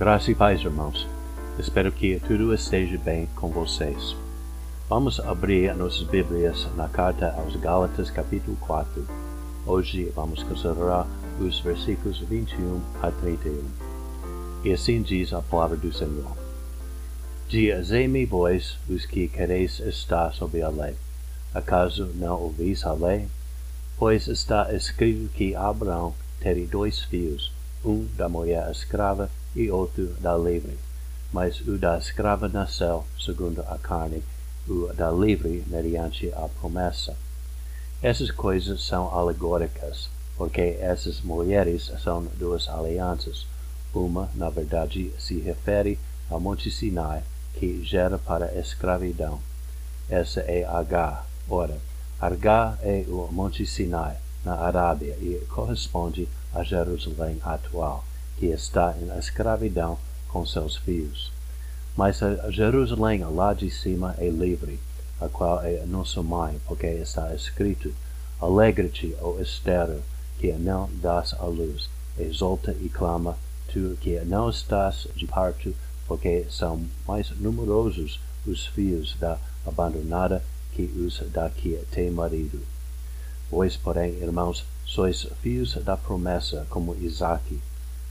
Graça e paz, irmãos. Espero que tudo esteja bem com vocês. Vamos abrir nossas Bíblias na carta aos Gálatas, capítulo 4. Hoje vamos considerar os versículos 21 a 31. E assim diz a palavra do Senhor. Dizei-me vós, os que quereis estar sob a lei. Acaso não ouvis a lei? Pois está escrito que Abraão teve dois filhos, um da mulher escrava e outro da livre. Mas o da escrava nasceu segundo a carne, o da livre mediante a promessa. Essas coisas são alegóricas, porque essas mulheres são duas alianças. Uma, na verdade, se refere ao Monte Sinai, que gera para a escravidão. Essa é Agar. Ora, Agar é o Monte Sinai, na Arábia, e corresponde a Jerusalém atual que está em escravidão com seus filhos. Mas a Jerusalém lá de cima é livre, a qual é a nossa mãe, porque está escrito: Alegra-te, ó estéreo, que não dás a luz, exulta e clama, tu que não estás de parto, porque são mais numerosos os filhos da abandonada que os da que tem marido. Vós, porém, irmãos, sois filhos da promessa, como Isaque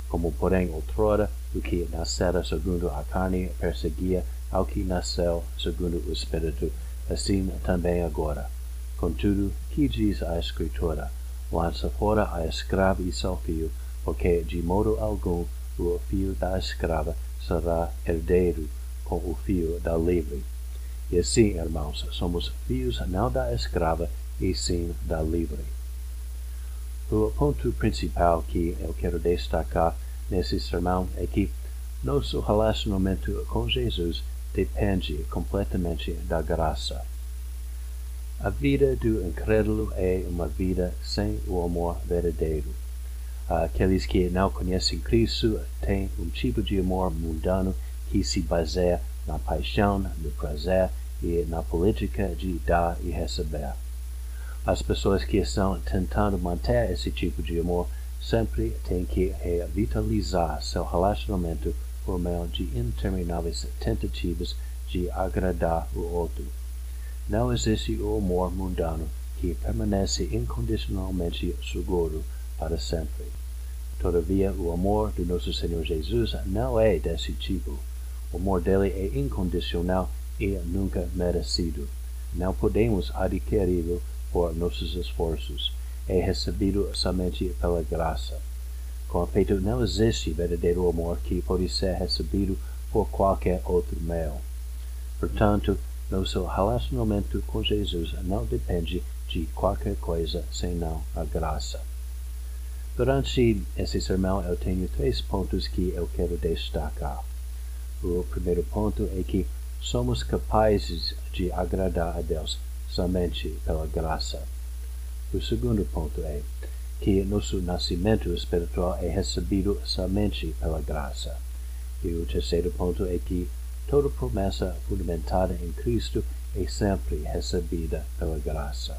como porém outrora o que nascera segundo a carne perseguia ao que nasceu segundo o Espírito, assim também agora. Contudo, que diz a Escritura? Lança fora a escrava e seu filho, porque de modo algum o filho da escrava será herdeiro com o filho da livre. E assim, irmãos, somos filhos não da escrava, e sim da livre. O ponto principal que eu quero destacar nesse sermão é que nosso relacionamento com Jesus depende completamente da graça. A vida do incrédulo é uma vida sem o amor verdadeiro. Aqueles que não conhecem Cristo têm um tipo de amor mundano que se baseia na paixão, no prazer e na política de dar e receber. As pessoas que estão tentando manter esse tipo de amor sempre têm que revitalizar seu relacionamento por meio de intermináveis tentativas de agradar o outro. Não existe o amor mundano que permanece incondicionalmente seguro para sempre. Todavia, o amor do nosso Senhor Jesus não é desse tipo. O amor dele é incondicional e nunca merecido. Não podemos adquiri-lo por nossos esforços. É recebido somente pela graça. Com efeito, não existe verdadeiro amor que pode ser recebido por qualquer outro meio. Portanto, nosso relacionamento com Jesus não depende de qualquer coisa senão a graça. Durante esse sermão, eu tenho três pontos que eu quero destacar. O primeiro ponto é que somos capazes de agradar a Deus somente pela graça. O segundo ponto é que nosso nascimento espiritual é recebido somente pela graça. E o terceiro ponto é que toda promessa fundamentada em Cristo é sempre recebida pela graça.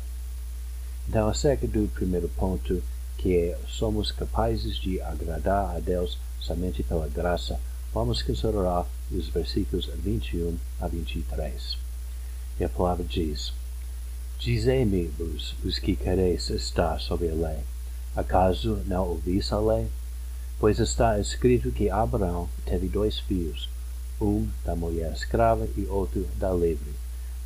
Então, acerca do primeiro ponto, que é somos capazes de agradar a Deus somente pela graça, vamos considerar os versículos 21 a 23. E a palavra diz: Dizei-me-vos os que quereis estar sob a lei. Acaso não ouvis a lei? Pois está escrito que Abraão teve dois filhos, um da mulher escrava e outro da livre.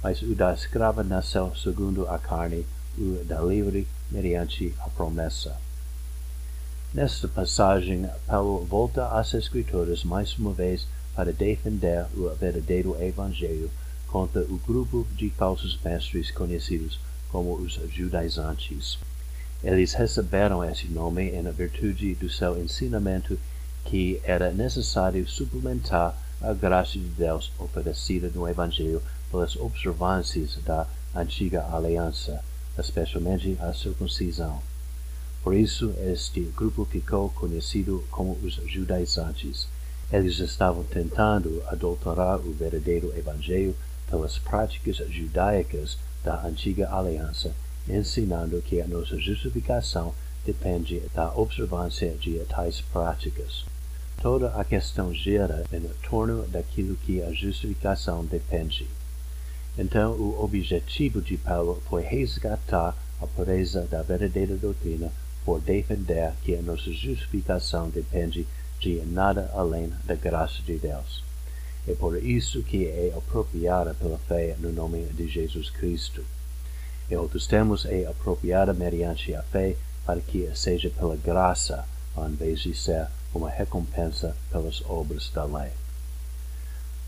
Mas o da escrava nasceu segundo a carne, o da livre mediante a promessa. Nesta passagem, Paulo volta às Escrituras mais uma vez para defender o verdadeiro Evangelho contra o grupo de falsos mestres conhecidos como os judaizantes. Eles receberam esse nome em virtude do seu ensinamento que era necessário suplementar a graça de Deus oferecida no Evangelho pelas observâncias da antiga aliança, especialmente a circuncisão. Por isso, este grupo ficou conhecido como os judaizantes. Eles estavam tentando adulterar o verdadeiro Evangelho pelas práticas judaicas da antiga aliança, ensinando que a nossa justificação depende da observância de tais práticas. Toda a questão gira em torno daquilo que a justificação depende. Então, o objetivo de Paulo foi resgatar a pureza da verdadeira doutrina por defender que a nossa justificação depende de nada além da graça de Deus. É por isso que é apropriada pela fé no nome de Jesus Cristo. Em outros termos, é apropriada mediante a fé para que seja pela graça, ao invés de ser uma recompensa pelas obras da lei.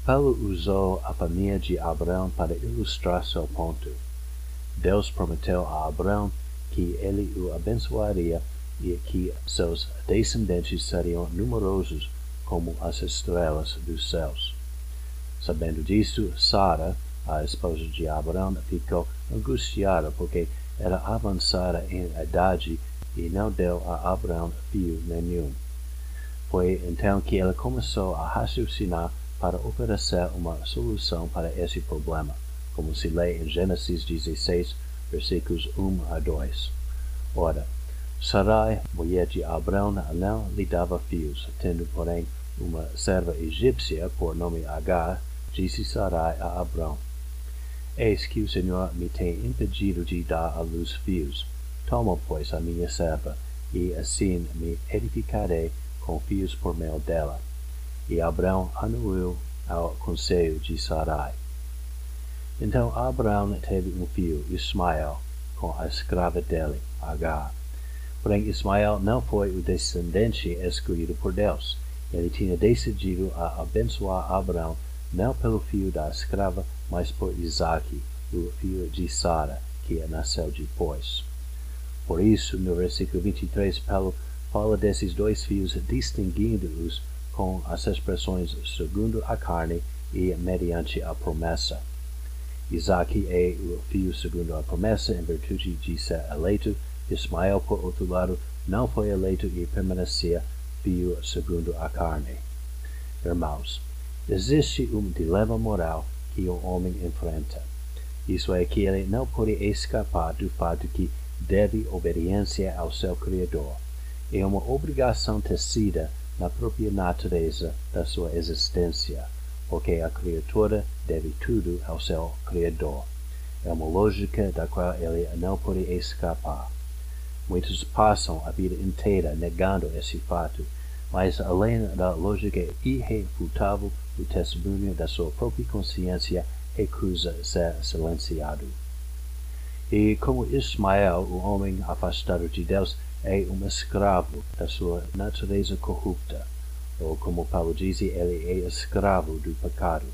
Paulo usou a família de Abraão para ilustrar seu ponto. Deus prometeu a Abraão que ele o abençoaria e que seus descendentes seriam numerosos como as estrelas dos céus. Sabendo disso, Sara, a esposa de Abraão, ficou angustiada porque era avançada em idade e não deu a Abraão filho nenhum. Foi então que ela começou a raciocinar para oferecer uma solução para esse problema, como se lê em Gênesis 16, versículos 1 a 2. Ora, Sarai, mulher de Abraão, não lhe dava filhos, tendo, porém, uma serva egípcia por nome Agar, disse Sarai a Abraão, Eis que o Senhor me tem impedido de dar à luz filhos. Toma, pois, a minha serva, e assim me edificarei com filhos por meio dela. E Abraão anuiu ao conselho de Sarai. Então Abraão teve um filho, Ismael, com a escrava dele, Agar. Porém, Ismael não foi o descendente escolhido por Deus. Ele tinha decidido a abençoar Abraão não pelo filho da escrava, mas por Isaque, o filho de Sara, que nasceu depois. Por isso, no versículo 23, Paulo fala desses dois filhos, distinguindo-os com as expressões segundo a carne e mediante a promessa. Isaque é o filho segundo a promessa, em virtude de ser eleito. Ismael, por outro lado, não foi eleito e permanecia filho segundo a carne. Irmãos, existe um dilema moral que o homem enfrenta. Isso é que ele não pode escapar do fato que deve obediência ao seu Criador. É uma obrigação tecida na própria natureza da sua existência, porque a criatura deve tudo ao seu Criador. É uma lógica da qual ele não pode escapar. Muitos passam a vida inteira negando esse fato, mas além da lógica irrefutável, o testemunho da sua própria consciência recusa ser silenciado. E como Ismael, o homem afastado de Deus, é um escravo da sua natureza corrupta, ou como Paulo diz, ele é escravo do pecado.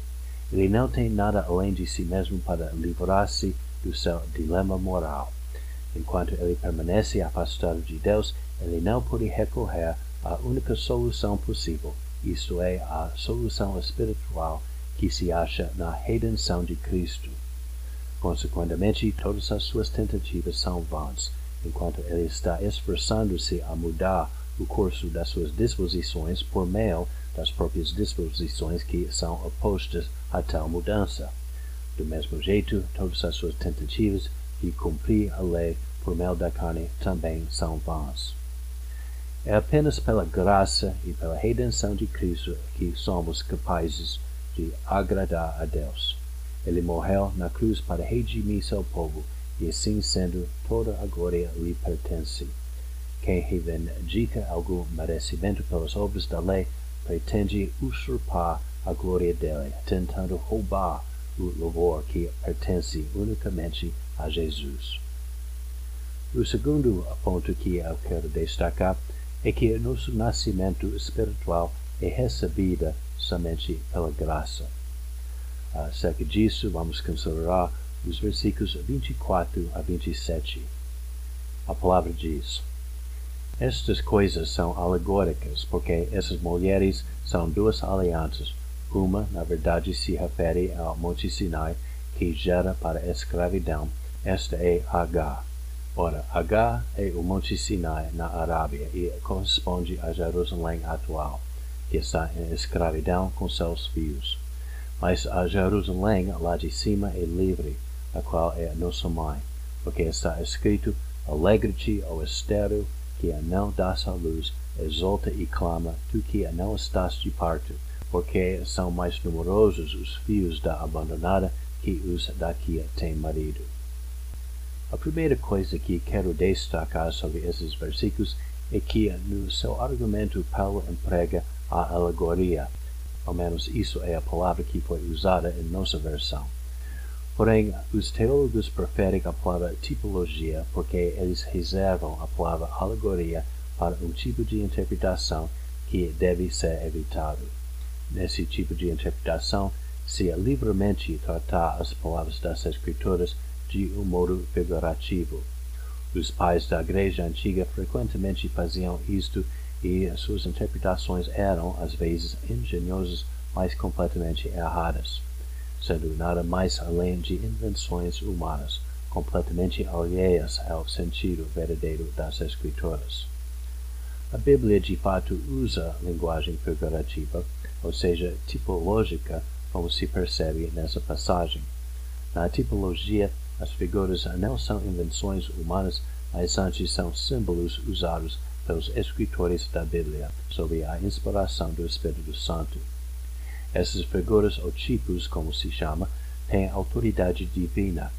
Ele não tem nada além de si mesmo para livrar-se do seu dilema moral. Enquanto ele permanece afastado de Deus, ele não pode recorrer à única solução possível, isto é, a solução espiritual que se acha na redenção de Cristo. Consequentemente, todas as suas tentativas são vãs, enquanto ele está esforçando-se a mudar o curso das suas disposições por meio das próprias disposições que são opostas a tal mudança. Do mesmo jeito, todas as suas tentativas de cumprir a lei por meio da carne também são vãs. É apenas pela graça e pela redenção de Cristo que somos capazes de agradar a Deus. Ele morreu na cruz para redimir seu povo, e assim sendo, toda a glória lhe pertence. Quem reivindica algum merecimento pelas obras da lei pretende usurpar a glória dele, tentando roubar o louvor que pertence unicamente a Jesus. O segundo ponto que eu quero destacar é que nosso nascimento espiritual é recebida somente pela graça. Acerca disso, vamos considerar os versículos 24 a 27. A palavra diz: Estas coisas são alegóricas, porque essas mulheres são duas alianças. Uma, na verdade, se refere ao Monte Sinai, que gera para a escravidão. Esta é Agar. Ora, Agar é o Monte Sinai na Arábia e corresponde a Jerusalém atual, que está em escravidão com seus filhos. Mas a Jerusalém lá de cima é livre, a qual é a nossa mãe, porque está escrito: Alegre-te, ó estéreo, que não dás a luz, exulta e clama, tu que não estás de parto, porque são mais numerosos os fios da abandonada que os da que tem marido. A primeira coisa que quero destacar sobre esses versículos é que no seu argumento Paulo emprega a alegoria. Ao menos isso é a palavra que foi usada em nossa versão. Porém, os teólogos preferem a palavra tipologia porque eles reservam a palavra alegoria para um tipo de interpretação que deve ser evitado. Nesse tipo de interpretação, se livremente tratar as palavras das Escrituras de um modo figurativo. Os pais da Igreja Antiga frequentemente faziam isto e suas interpretações eram, às vezes, engenhosas, mas completamente erradas sendo nada mais além de invenções humanas, completamente alheias ao sentido verdadeiro das Escrituras. A Bíblia de fato usa linguagem figurativa, ou seja, tipológica, como se percebe nessa passagem. Na tipologia, as figuras não são invenções humanas, mas antes são símbolos usados pelos escritores da Bíblia sob a inspiração do Espírito Santo. Essas figuras ou tipos, como se chama, têm autoridade divina.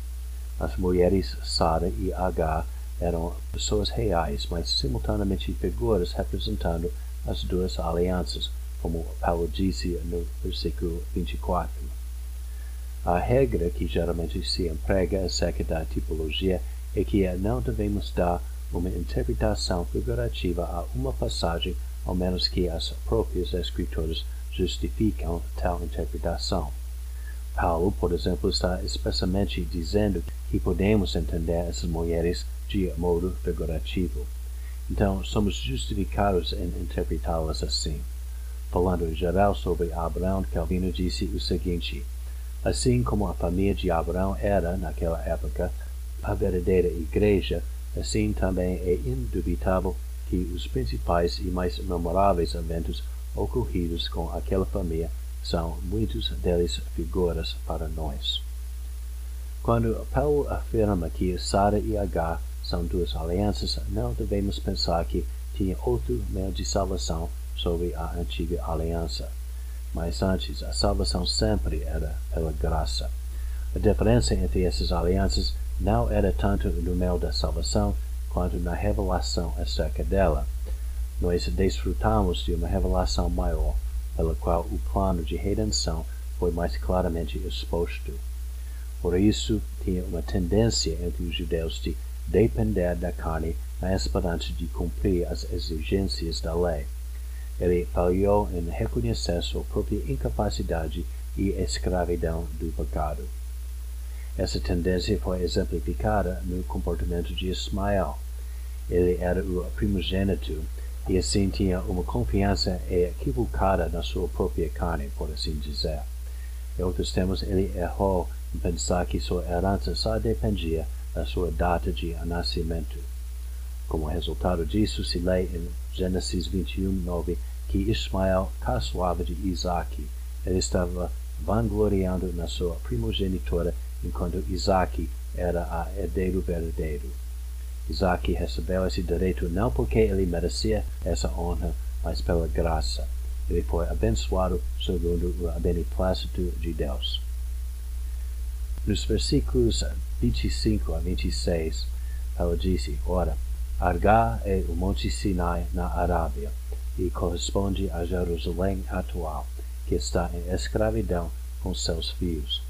As mulheres Sara e Agar eram pessoas reais, mas simultaneamente figuras representando as duas alianças, como Paulo disse no versículo 24. A regra que geralmente se emprega acerca da tipologia é que não devemos dar uma interpretação figurativa a uma passagem, ao menos que as próprias escrituras justificam tal interpretação. Paulo, por exemplo, está expressamente dizendo que podemos entender essas mulheres de modo figurativo. Então, somos justificados em interpretá-las assim. Falando em geral sobre Abraão, Calvino disse o seguinte: Assim como a família de Abraão era, naquela época, a verdadeira igreja, assim também é indubitável que os principais e mais memoráveis eventos ocorridos com aquela família são muitos deles figuras para nós. Quando Paulo afirma que Sara e Agar são duas alianças, não devemos pensar que tinha outro meio de salvação sobre a antiga aliança. Mas antes, a salvação sempre era pela graça. A diferença entre essas alianças não era tanto no meio da salvação quanto na revelação acerca dela nós desfrutamos de uma revelação maior, pela qual o plano de redenção foi mais claramente exposto. Por isso, tinha uma tendência entre os judeus de depender da carne na esperança de cumprir as exigências da lei. Ele falhou em reconhecer sua própria incapacidade e escravidão do pecado. Essa tendência foi exemplificada no comportamento de Ismael. Ele era o primogênito e assim tinha uma confiança equivocada na sua própria carne, por assim dizer. Em outros termos, ele errou em pensar que sua herança só dependia da sua data de nascimento. Como resultado disso, se lê em Gênesis 21, 9, que Ismael caçoava de Isaac. Ele estava vangloriando na sua primogenitura, enquanto Isaac era a herdeiro verdadeiro. Isaac recebeu esse direito não porque ele merecia essa honra, mas pela graça. Ele foi abençoado segundo o beneplácito de Deus. Nos versículos 25 a 26, ela disse, Ora, Argar é o Monte Sinai na Arábia e corresponde a Jerusalém atual, que está em escravidão com seus filhos.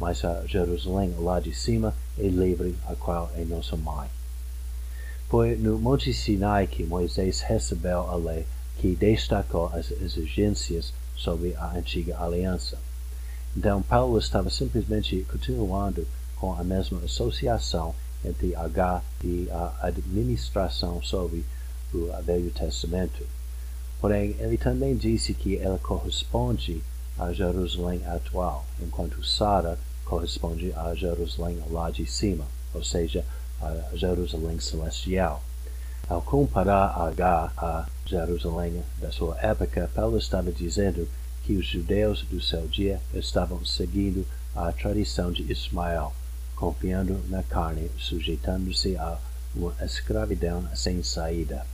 Mas a Jerusalém lá de cima é livre, a qual é nossa mãe. Foi no Monte Sinai que Moisés recebeu a lei que destacou as exigências sobre a antiga aliança. Então, Paulo estava simplesmente continuando com a mesma associação entre H e a administração sobre o Velho Testamento. Porém, ele também disse que ela corresponde a Jerusalém atual, enquanto Sara corresponde a Jerusalém lá de cima, ou seja, a Jerusalém celestial. Ao comparar H a Jerusalém da sua época, Paulo estava dizendo que os judeus do seu dia estavam seguindo a tradição de Ismael, confiando na carne, sujeitando-se a uma escravidão sem saída.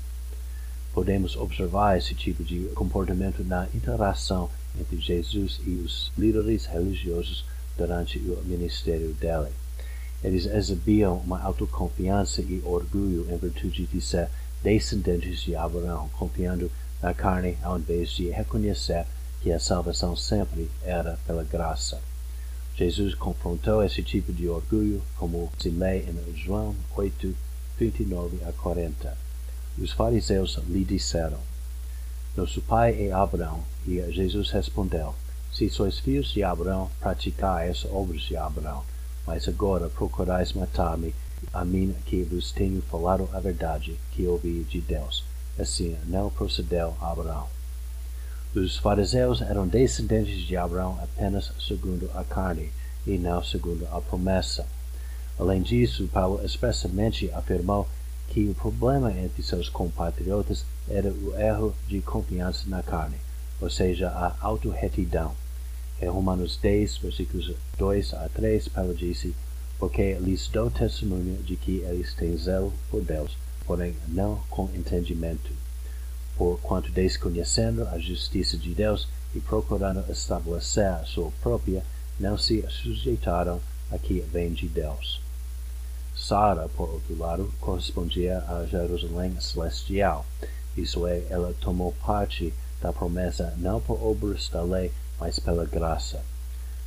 podemos observar esse tipo de comportamento na interação entre Jesus e os líderes religiosos durante o ministério dele. Eles exibiam uma autoconfiança e orgulho em virtude de ser descendentes de Abraão, confiando na carne ao invés de reconhecer que a salvação sempre era pela graça. Jesus confrontou esse tipo de orgulho, como se lê em João 8, 39 a 40. Os fariseus lhe disseram, Nosso pai é Abraão, e Jesus respondeu, Se sois filhos de Abraão, praticai as obras de Abraão, mas agora procurais matar-me, a mim que vos tenho falado a verdade que ouvi de Deus. Assim não procedeu Abraão. Os fariseus eram descendentes de Abraão apenas segundo a carne e não segundo a promessa. Além disso, Paulo expressamente afirmou que o problema entre seus compatriotas era o erro de confiança na carne, ou seja, a autorretidão. Em Romanos 10, versículos 2 a 3, Paulo disse, Porque lhes dou testemunho de que eles têm zelo por Deus, porém não com entendimento porquanto desconhecendo a justiça de Deus e procurando estabelecer a sua própria, não se sujeitaram a que vem de Deus. Sara, por outro lado, correspondia a Jerusalém celestial, isso é, ela tomou parte da promessa não por obras da lei, mas pela graça.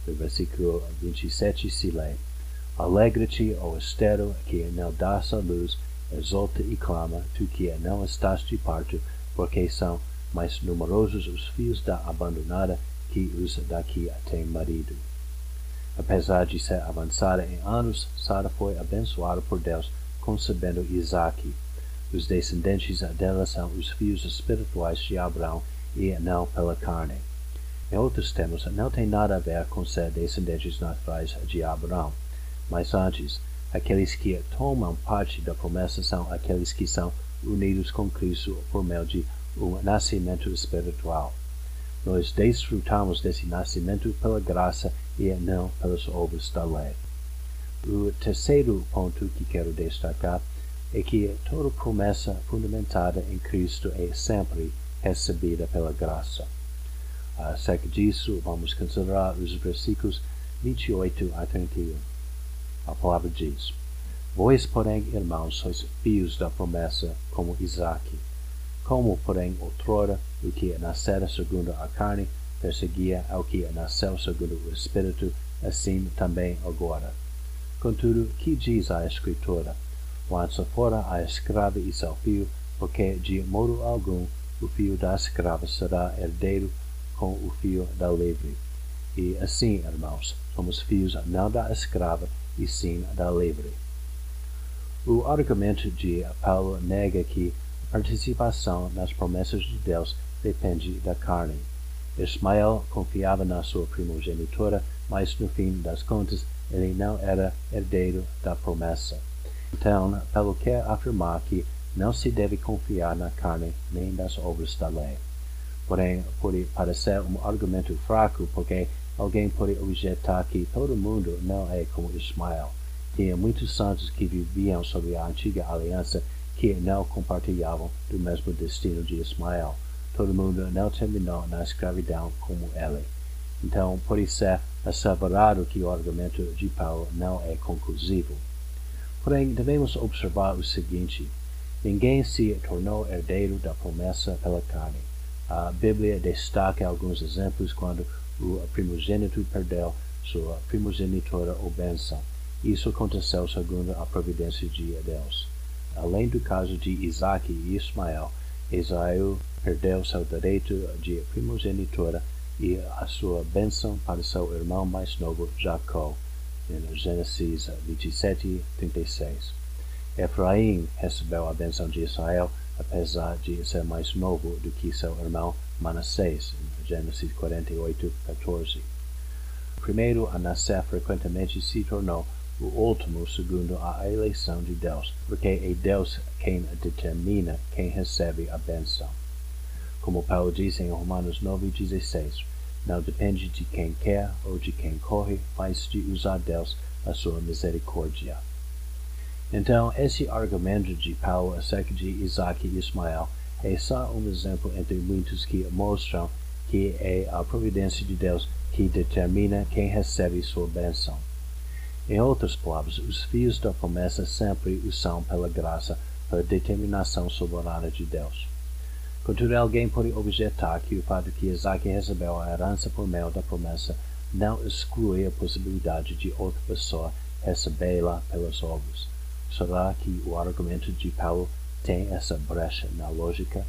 No versículo 27 se lê, Alegra-te, ó estero, que não dás a luz, exulta e clama, tu que não estás de parto, porque são mais numerosos os filhos da abandonada que os da que tem marido. Apesar de ser avançada em anos, Sara foi abençoada por Deus, concebendo Isaque. Os descendentes dela são os filhos espirituais de Abraão e não pela carne. Em outros termos, não tem nada a ver com ser descendentes naturais de Abraão, mas antes, aqueles que tomam parte da promessa são aqueles que são unidos com Cristo por meio de um nascimento espiritual. Nós desfrutamos desse nascimento pela graça e não pelas obras da lei. O terceiro ponto que quero destacar é que toda promessa fundamentada em Cristo é sempre recebida pela graça. Acerca disso, vamos considerar os versículos 28 a 31. A palavra diz: Vós, porém, irmãos, sois filhos da promessa, como Isaque. Como, porém, outrora, o que nascera segundo a carne perseguia ao que nasceu segundo o Espírito, assim também agora. Contudo, que diz a Escritura? Lança fora a escrava e seu filho, porque de modo algum o filho da escrava será herdeiro com o filho da livre. E assim, irmãos, somos filhos não da escrava, e sim da livre. O argumento de Paulo nega que a participação nas promessas de Deus depende da carne. Ismael confiava na sua primogenitura, mas no fim das contas ele não era herdeiro da promessa. Então, Paulo quer afirmar que não se deve confiar na carne nem nas obras da lei. Porém, pode parecer um argumento fraco porque alguém pode objetar que todo mundo não é como Ismael. Tinha muitos santos que viviam sob a antiga aliança que não compartilhavam do mesmo destino de Ismael. Todo mundo não terminou na escravidão como ele. Então, pode ser asseverado que o argumento de Paulo não é conclusivo. Porém, devemos observar o seguinte: ninguém se tornou herdeiro da promessa pela carne. A Bíblia destaca alguns exemplos quando o primogênito perdeu sua primogenitura ou bênção. Isso aconteceu segundo a providência de Deus. Além do caso de Isaac e Ismael, Israel perdeu seu direito de primogenitura e a sua bênção para seu irmão mais novo, Jacó, em Gênesis 27, 36. Efraim recebeu a bênção de Israel, apesar de ser mais novo do que seu irmão Manassés, em Gênesis 48, 14. O primeiro a nascer frequentemente se tornou o último segundo a eleição de Deus, porque é Deus quem determina quem recebe a benção. Como Paulo diz em Romanos 9,16, não depende de quem quer ou de quem corre, mas de usar Deus a sua misericórdia. Então, esse argumento de Paulo acerca de Isaac e Ismael é só um exemplo entre muitos que mostram que é a providência de Deus que determina quem recebe sua bênção. Em outras palavras, os fios da promessa sempre o são pela graça, pela determinação soberana de Deus. Contudo, alguém pode objetar que o fato que Isaac recebeu a herança por meio da promessa não exclui a possibilidade de outra pessoa recebê-la pelas obras. Será que o argumento de Paulo tem essa brecha na lógica?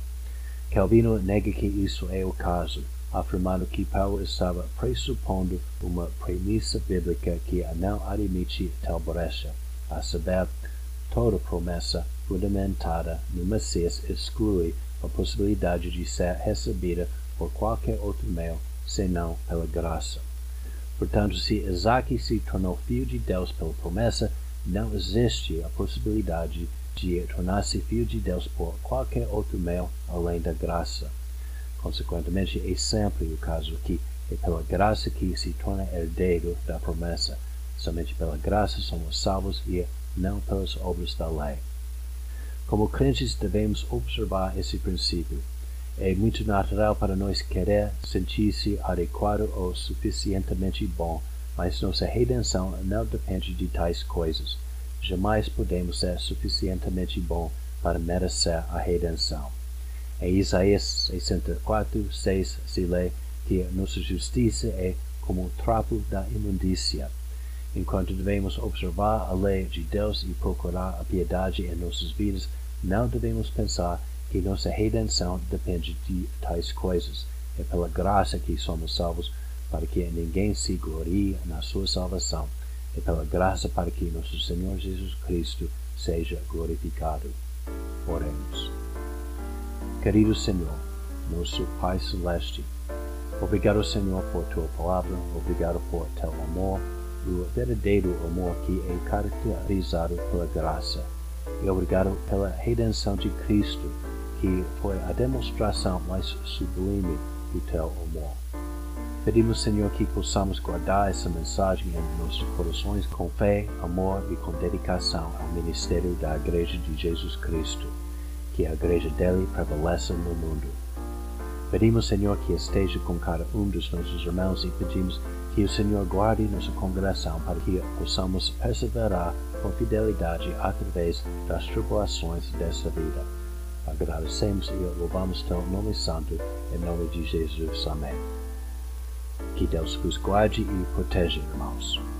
Calvino nega que isso é o caso, afirmando que Paulo estava pressupondo uma premissa bíblica que não admite tal brecha, a saber, toda promessa fundamentada no Messias exclui a possibilidade de ser recebida por qualquer outro meio senão pela graça. Portanto, se Isaac se tornou filho de Deus pela promessa, não existe a possibilidade de tornar-se filho de Deus por qualquer outro meio além da graça. Consequentemente, é sempre o caso que é pela graça que se torna herdeiro da promessa. Somente pela graça somos salvos e não pelas obras da lei. Como crentes devemos observar esse princípio. É muito natural para nós querer sentir-se adequado ou suficientemente bom, mas nossa redenção não depende de tais coisas. Jamais podemos ser suficientemente bom para merecer a redenção. Em Isaías 64, 6 se lê que nossa justiça é como o trapo da imundícia. Enquanto devemos observar a lei de Deus e procurar a piedade em nossas vidas, não devemos pensar que nossa redenção depende de tais coisas. É pela graça que somos salvos, para que ninguém se glorie na sua salvação. É pela graça para que nosso Senhor Jesus Cristo seja glorificado. Oremos. Querido Senhor, nosso Pai Celeste, obrigado, Senhor, por tua palavra, obrigado por teu amor, o verdadeiro amor que é caracterizado pela graça e obrigado pela redenção de Cristo, que foi a demonstração mais sublime do teu amor. Pedimos, Senhor, que possamos guardar essa mensagem em nossos corações com fé, amor e com dedicação ao ministério da Igreja de Jesus Cristo, que a Igreja dele prevaleça no mundo. Pedimos, Senhor, que esteja com cada um dos nossos irmãos e pedimos que o Senhor guarde nossa congregação para que possamos perseverar com fidelidade através das tribulações desta vida. Agradecemos e louvamos teu nome santo, em nome de Jesus. Amém. Que Deus vos guarde e proteja, irmãos.